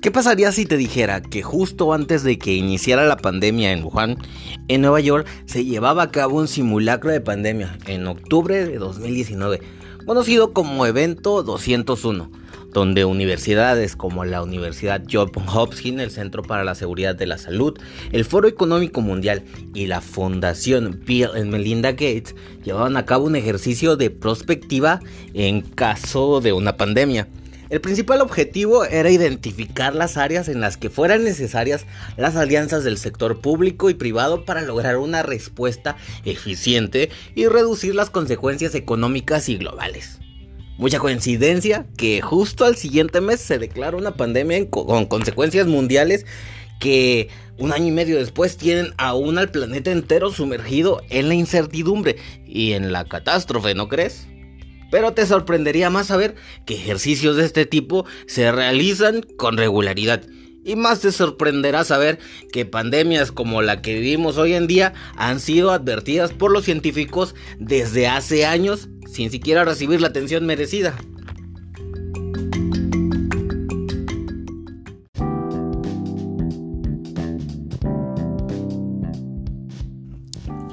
¿Qué pasaría si te dijera que justo antes de que iniciara la pandemia en Wuhan, en Nueva York, se llevaba a cabo un simulacro de pandemia en octubre de 2019, conocido como Evento 201, donde universidades como la Universidad Johns Hopkins, el Centro para la Seguridad de la Salud, el Foro Económico Mundial y la Fundación Bill y Melinda Gates llevaban a cabo un ejercicio de prospectiva en caso de una pandemia. El principal objetivo era identificar las áreas en las que fueran necesarias las alianzas del sector público y privado para lograr una respuesta eficiente y reducir las consecuencias económicas y globales. Mucha coincidencia que justo al siguiente mes se declara una pandemia con consecuencias mundiales que un año y medio después tienen aún al planeta entero sumergido en la incertidumbre y en la catástrofe, ¿no crees? Pero te sorprendería más saber que ejercicios de este tipo se realizan con regularidad. Y más te sorprenderá saber que pandemias como la que vivimos hoy en día han sido advertidas por los científicos desde hace años sin siquiera recibir la atención merecida.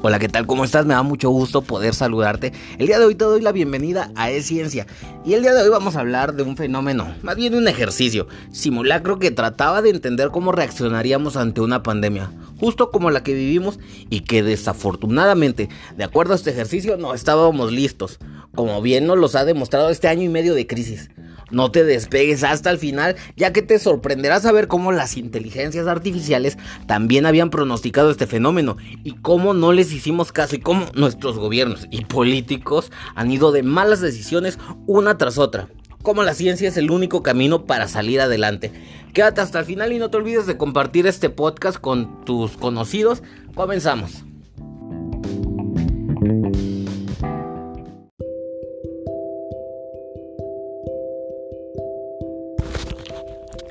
Hola, ¿qué tal? ¿Cómo estás? Me da mucho gusto poder saludarte. El día de hoy te doy la bienvenida a E-Ciencia. Y el día de hoy vamos a hablar de un fenómeno, más bien un ejercicio, simulacro que trataba de entender cómo reaccionaríamos ante una pandemia, justo como la que vivimos y que desafortunadamente, de acuerdo a este ejercicio, no estábamos listos, como bien nos los ha demostrado este año y medio de crisis. No te despegues hasta el final, ya que te sorprenderá saber cómo las inteligencias artificiales también habían pronosticado este fenómeno y cómo no les hicimos caso y cómo nuestros gobiernos y políticos han ido de malas decisiones una tras otra. Como la ciencia es el único camino para salir adelante. Quédate hasta el final y no te olvides de compartir este podcast con tus conocidos. Comenzamos.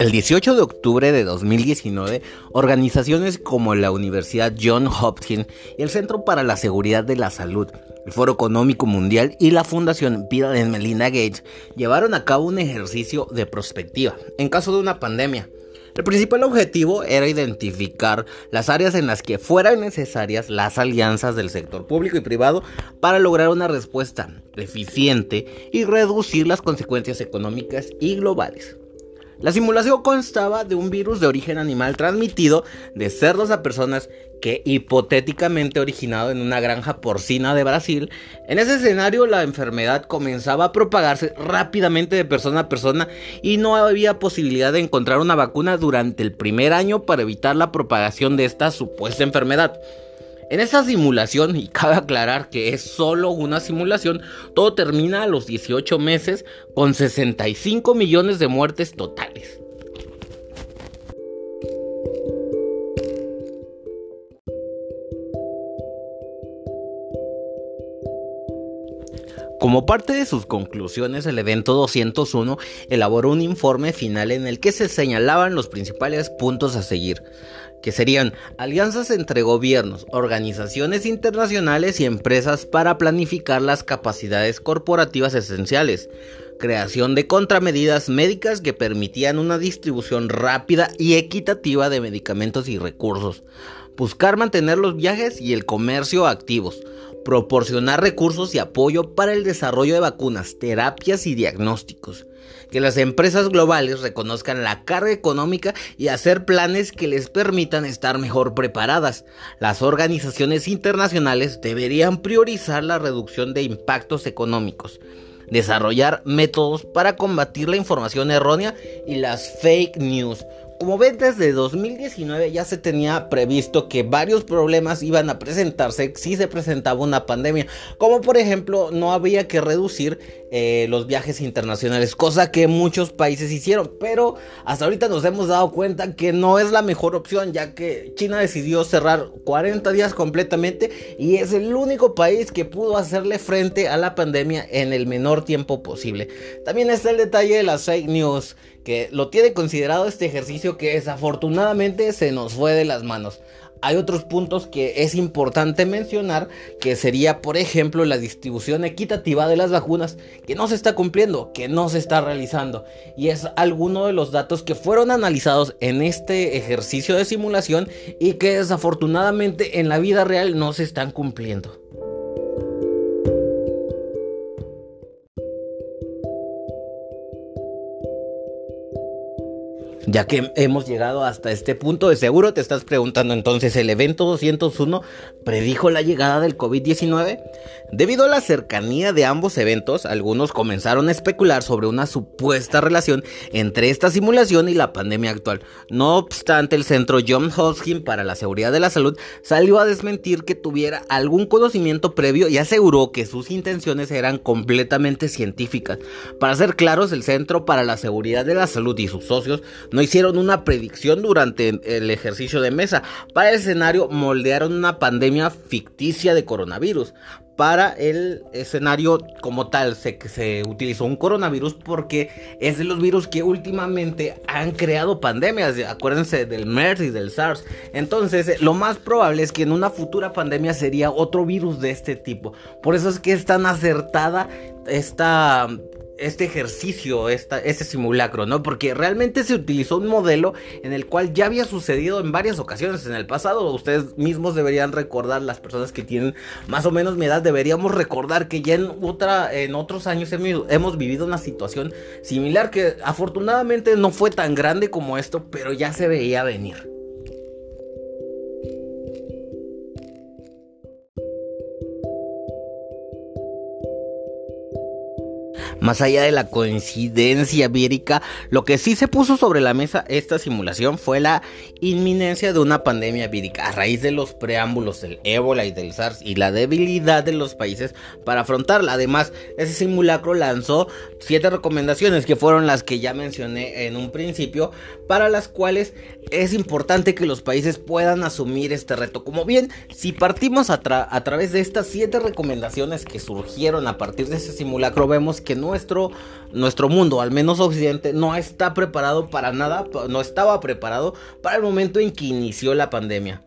El 18 de octubre de 2019, organizaciones como la Universidad Johns Hopkins y el Centro para la Seguridad de la Salud, el Foro Económico Mundial y la Fundación Bill y Melinda Gates llevaron a cabo un ejercicio de prospectiva en caso de una pandemia. El principal objetivo era identificar las áreas en las que fueran necesarias las alianzas del sector público y privado para lograr una respuesta eficiente y reducir las consecuencias económicas y globales. La simulación constaba de un virus de origen animal transmitido de cerdos a personas que hipotéticamente originado en una granja porcina de Brasil. En ese escenario la enfermedad comenzaba a propagarse rápidamente de persona a persona y no había posibilidad de encontrar una vacuna durante el primer año para evitar la propagación de esta supuesta enfermedad. En esa simulación, y cabe aclarar que es solo una simulación, todo termina a los 18 meses con 65 millones de muertes totales. Como parte de sus conclusiones, el evento 201 elaboró un informe final en el que se señalaban los principales puntos a seguir, que serían alianzas entre gobiernos, organizaciones internacionales y empresas para planificar las capacidades corporativas esenciales, creación de contramedidas médicas que permitían una distribución rápida y equitativa de medicamentos y recursos, buscar mantener los viajes y el comercio activos, proporcionar recursos y apoyo para el desarrollo de vacunas, terapias y diagnósticos, que las empresas globales reconozcan la carga económica y hacer planes que les permitan estar mejor preparadas. Las organizaciones internacionales deberían priorizar la reducción de impactos económicos desarrollar métodos para combatir la información errónea y las fake news, como ven, desde 2019 ya se tenía previsto que varios problemas iban a presentarse si se presentaba una pandemia, como por ejemplo no había que reducir eh, los viajes internacionales, cosa que muchos países hicieron, pero hasta ahorita nos hemos dado cuenta que no es la mejor opción, ya que China decidió cerrar 40 días completamente y es el único país que pudo hacerle frente a la pandemia en el menor tiempo posible. También está el detalle de las fake news que lo tiene considerado este ejercicio que desafortunadamente se nos fue de las manos. Hay otros puntos que es importante mencionar, que sería, por ejemplo, la distribución equitativa de las vacunas, que no se está cumpliendo, que no se está realizando. Y es alguno de los datos que fueron analizados en este ejercicio de simulación y que desafortunadamente en la vida real no se están cumpliendo. Ya que hemos llegado hasta este punto, de seguro te estás preguntando entonces, ¿el evento 201 predijo la llegada del COVID-19? Debido a la cercanía de ambos eventos, algunos comenzaron a especular sobre una supuesta relación entre esta simulación y la pandemia actual. No obstante, el centro John Hopkins para la Seguridad de la Salud salió a desmentir que tuviera algún conocimiento previo y aseguró que sus intenciones eran completamente científicas. Para ser claros, el Centro para la Seguridad de la Salud y sus socios no hicieron una predicción durante el ejercicio de mesa. Para el escenario moldearon una pandemia ficticia de coronavirus. Para el escenario como tal se, se utilizó un coronavirus porque es de los virus que últimamente han creado pandemias. Acuérdense del MERS y del SARS. Entonces lo más probable es que en una futura pandemia sería otro virus de este tipo. Por eso es que es tan acertada esta este ejercicio, esta, este simulacro, ¿no? Porque realmente se utilizó un modelo en el cual ya había sucedido en varias ocasiones en el pasado. Ustedes mismos deberían recordar, las personas que tienen más o menos mi edad, deberíamos recordar que ya en, otra, en otros años hemos vivido una situación similar que afortunadamente no fue tan grande como esto, pero ya se veía venir. Más allá de la coincidencia vírica, lo que sí se puso sobre la mesa esta simulación fue la inminencia de una pandemia vírica a raíz de los preámbulos del ébola y del SARS y la debilidad de los países para afrontarla. Además, ese simulacro lanzó siete recomendaciones que fueron las que ya mencioné en un principio, para las cuales es importante que los países puedan asumir este reto. Como bien, si partimos a, través de estas siete recomendaciones que surgieron a partir de ese simulacro, vemos que no nuestro, nuestro mundo, al menos Occidente, no está preparado para nada, no estaba preparado para el momento en que inició la pandemia.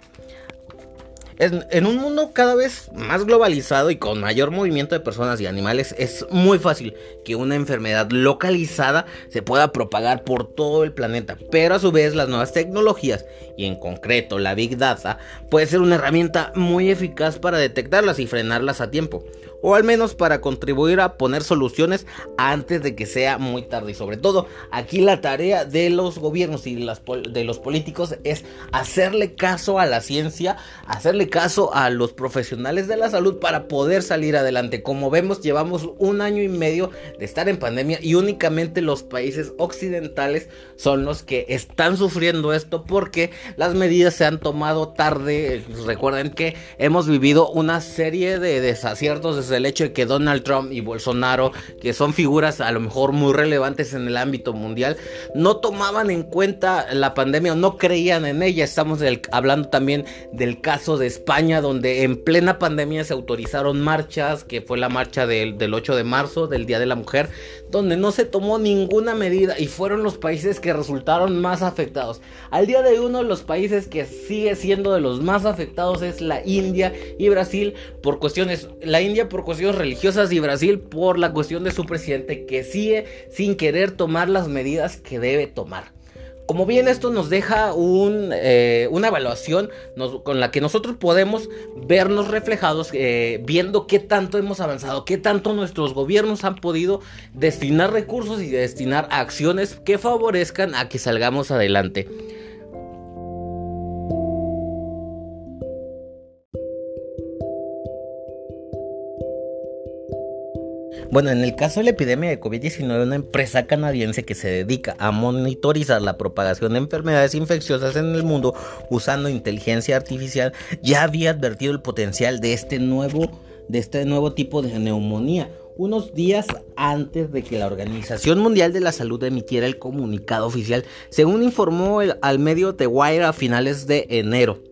En, un mundo cada vez más globalizado y con mayor movimiento de personas y animales, es muy fácil que una enfermedad localizada se pueda propagar por todo el planeta. Pero a su vez las nuevas tecnologías, y en concreto la Big Data, puede ser una herramienta muy eficaz para detectarlas y frenarlas a tiempo o al menos para contribuir a poner soluciones antes de que sea muy tarde. Y sobre todo, aquí la tarea de los gobiernos y de los políticos es hacerle caso a la ciencia, hacerle caso a los profesionales de la salud para poder salir adelante. Como vemos, llevamos un año y medio de estar en pandemia y únicamente los países occidentales son los que están sufriendo esto porque las medidas se han tomado tarde. Recuerden que hemos vivido una serie de desaciertos, el hecho de que Donald Trump y Bolsonaro, que son figuras a lo mejor muy relevantes en el ámbito mundial, no tomaban en cuenta la pandemia no creían en ella. Estamos hablando también del caso de España, donde en plena pandemia se autorizaron marchas, que fue la marcha del, del 8 de marzo, del Día de la Mujer, donde no se tomó ninguna medida y fueron los países que resultaron más afectados. Al día de hoy uno los países que sigue siendo de los más afectados es la India y Brasil por cuestiones, la India por cuestiones religiosas y Brasil por la cuestión de su presidente que sigue sin querer tomar las medidas que debe tomar. Como bien esto nos deja eh, una evaluación con la que nosotros podemos vernos reflejados eh, viendo qué tanto hemos avanzado, qué tanto nuestros gobiernos han podido destinar recursos y destinar acciones que favorezcan a que salgamos adelante. Bueno, en el caso de la epidemia de COVID-19, una empresa canadiense que se dedica a monitorizar la propagación de enfermedades infecciosas en el mundo usando inteligencia artificial ya había advertido el potencial de este nuevo, de este nuevo tipo de neumonía unos días antes de que la Organización Mundial de la Salud emitiera el comunicado oficial, según informó al medio The Wire a finales de enero.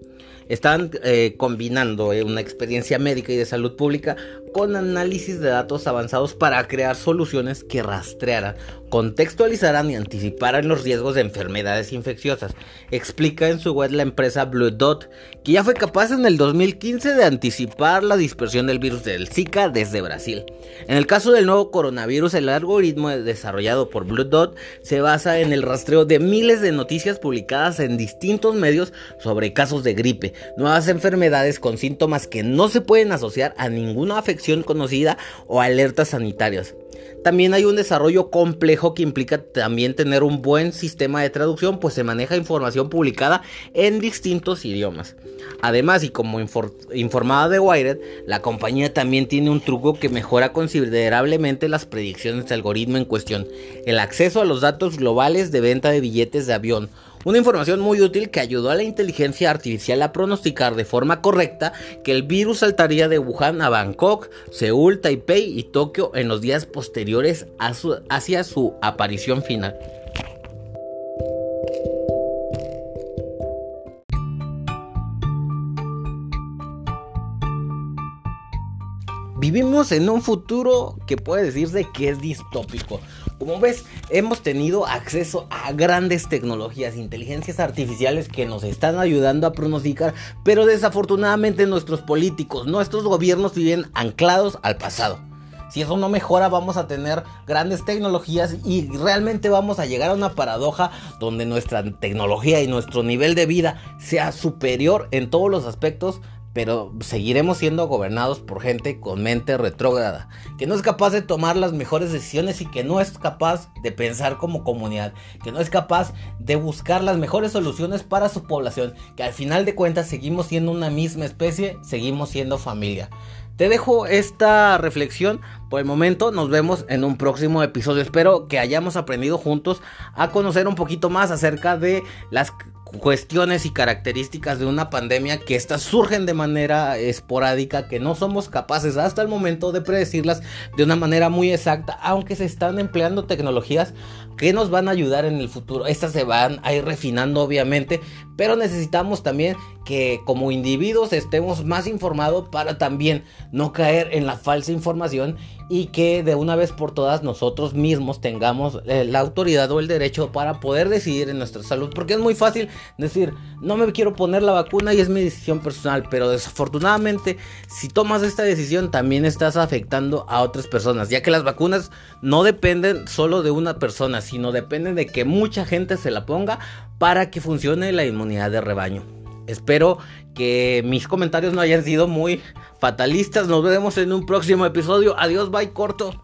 Están eh, combinando eh, una experiencia médica y de salud pública con análisis de datos avanzados para crear soluciones que rastrearan, contextualizaran y anticiparan los riesgos de enfermedades infecciosas. Explica en su web la empresa Blue Dot que ya fue capaz en el 2015 de anticipar la dispersión del virus del Zika desde Brasil. En el caso del nuevo coronavirus, el algoritmo desarrollado por Blue Dot se basa en el rastreo de miles de noticias publicadas en distintos medios sobre casos de gripe, nuevas enfermedades con síntomas que no se pueden asociar a ninguna afección conocida o alertas sanitarias. También hay un desarrollo complejo que implica también tener un buen sistema de traducción, pues se maneja información publicada en distintos idiomas. Además, y como informada de Wired, la compañía también tiene un truco que mejora considerablemente las predicciones del algoritmo en cuestión, el acceso a los datos globales de venta de billetes de avión, una información muy útil que ayudó a la inteligencia artificial a pronosticar de forma correcta que el virus saltaría de Wuhan a Bangkok, Seúl, Taipei y Tokio en los días posteriores hacia su aparición final. Vivimos en un futuro que puede decirse que es distópico. Como ves, hemos tenido acceso a grandes tecnologías, inteligencias artificiales que nos están ayudando a pronosticar, pero desafortunadamente nuestros políticos, nuestros gobiernos viven anclados al pasado. Si eso no mejora, vamos a tener grandes tecnologías y realmente vamos a llegar a una paradoja donde nuestra tecnología y nuestro nivel de vida sea superior en todos los aspectos pero seguiremos siendo gobernados por gente con mente retrógrada, que no es capaz de tomar las mejores decisiones y que no es capaz de pensar como comunidad, que no es capaz de buscar las mejores soluciones para su población, que al final de cuentas seguimos siendo una misma especie, seguimos siendo familia. Te dejo esta reflexión por el momento. Nos vemos en un próximo episodio. Espero que hayamos aprendido juntos a conocer un poquito más acerca de las cuestiones y características de una pandemia que estas surgen de manera esporádica, que no somos capaces hasta el momento de predecirlas de una manera muy exacta, aunque se están empleando tecnologías que nos van a ayudar en el futuro. Estas se van a ir refinando obviamente, pero necesitamos también que como individuos estemos más informados para también no caer en la falsa información y que de una vez por todas nosotros mismos tengamos eh, la autoridad o el derecho para poder decidir en nuestra salud. Porque es muy fácil decir, no me quiero poner la vacuna y es mi decisión personal, pero desafortunadamente si tomas esta decisión también estás afectando a otras personas, ya que las vacunas no dependen solo de una persona, sino dependen de que mucha gente se la ponga para que funcione la inmunidad de rebaño. Espero que mis comentarios no hayan sido muy fatalistas. Nos vemos en un próximo episodio. Adiós, bye, corto.